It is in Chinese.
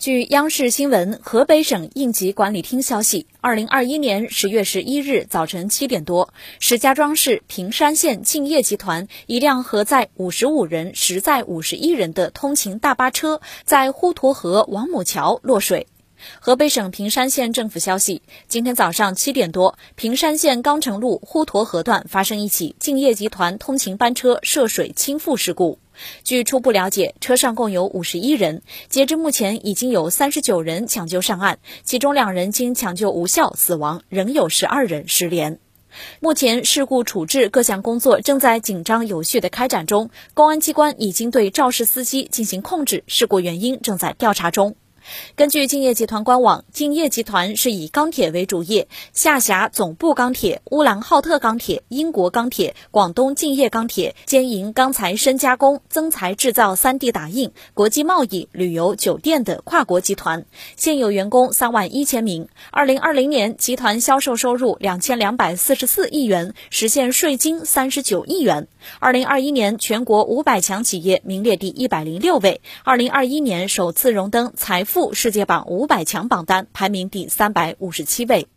据央视新闻河北省应急管理厅消息，二零二一年十月十一日早晨七点多，石家庄市平山县敬业集团一辆核载五十五人、实载五十一人的通勤大巴车在滹沱河王母桥落水。河北省平山县政府消息，今天早上七点多，平山县钢城路滹沱河段发生一起敬业集团通勤班车涉水倾覆事故。据初步了解，车上共有五十一人，截至目前已经有三十九人抢救上岸，其中两人经抢救无效死亡，仍有十二人失联。目前事故处置各项工作正在紧张有序的开展中，公安机关已经对肇事司机进行控制，事故原因正在调查中。根据敬业集团官网，敬业集团是以钢铁为主业，下辖总部钢铁、乌兰浩特钢铁、英国钢铁、广东敬业钢铁，兼营钢材深加工、增材制造、3D 打印、国际贸易、旅游、酒店的跨国集团。现有员工三万一千名。二零二零年，集团销售收入两千两百四十四亿元，实现税金三十九亿元。二零二一年，全国五百强企业名列第一百零六位。二零二一年首次荣登财富富世界榜五百强榜单，排名第三百五十七位。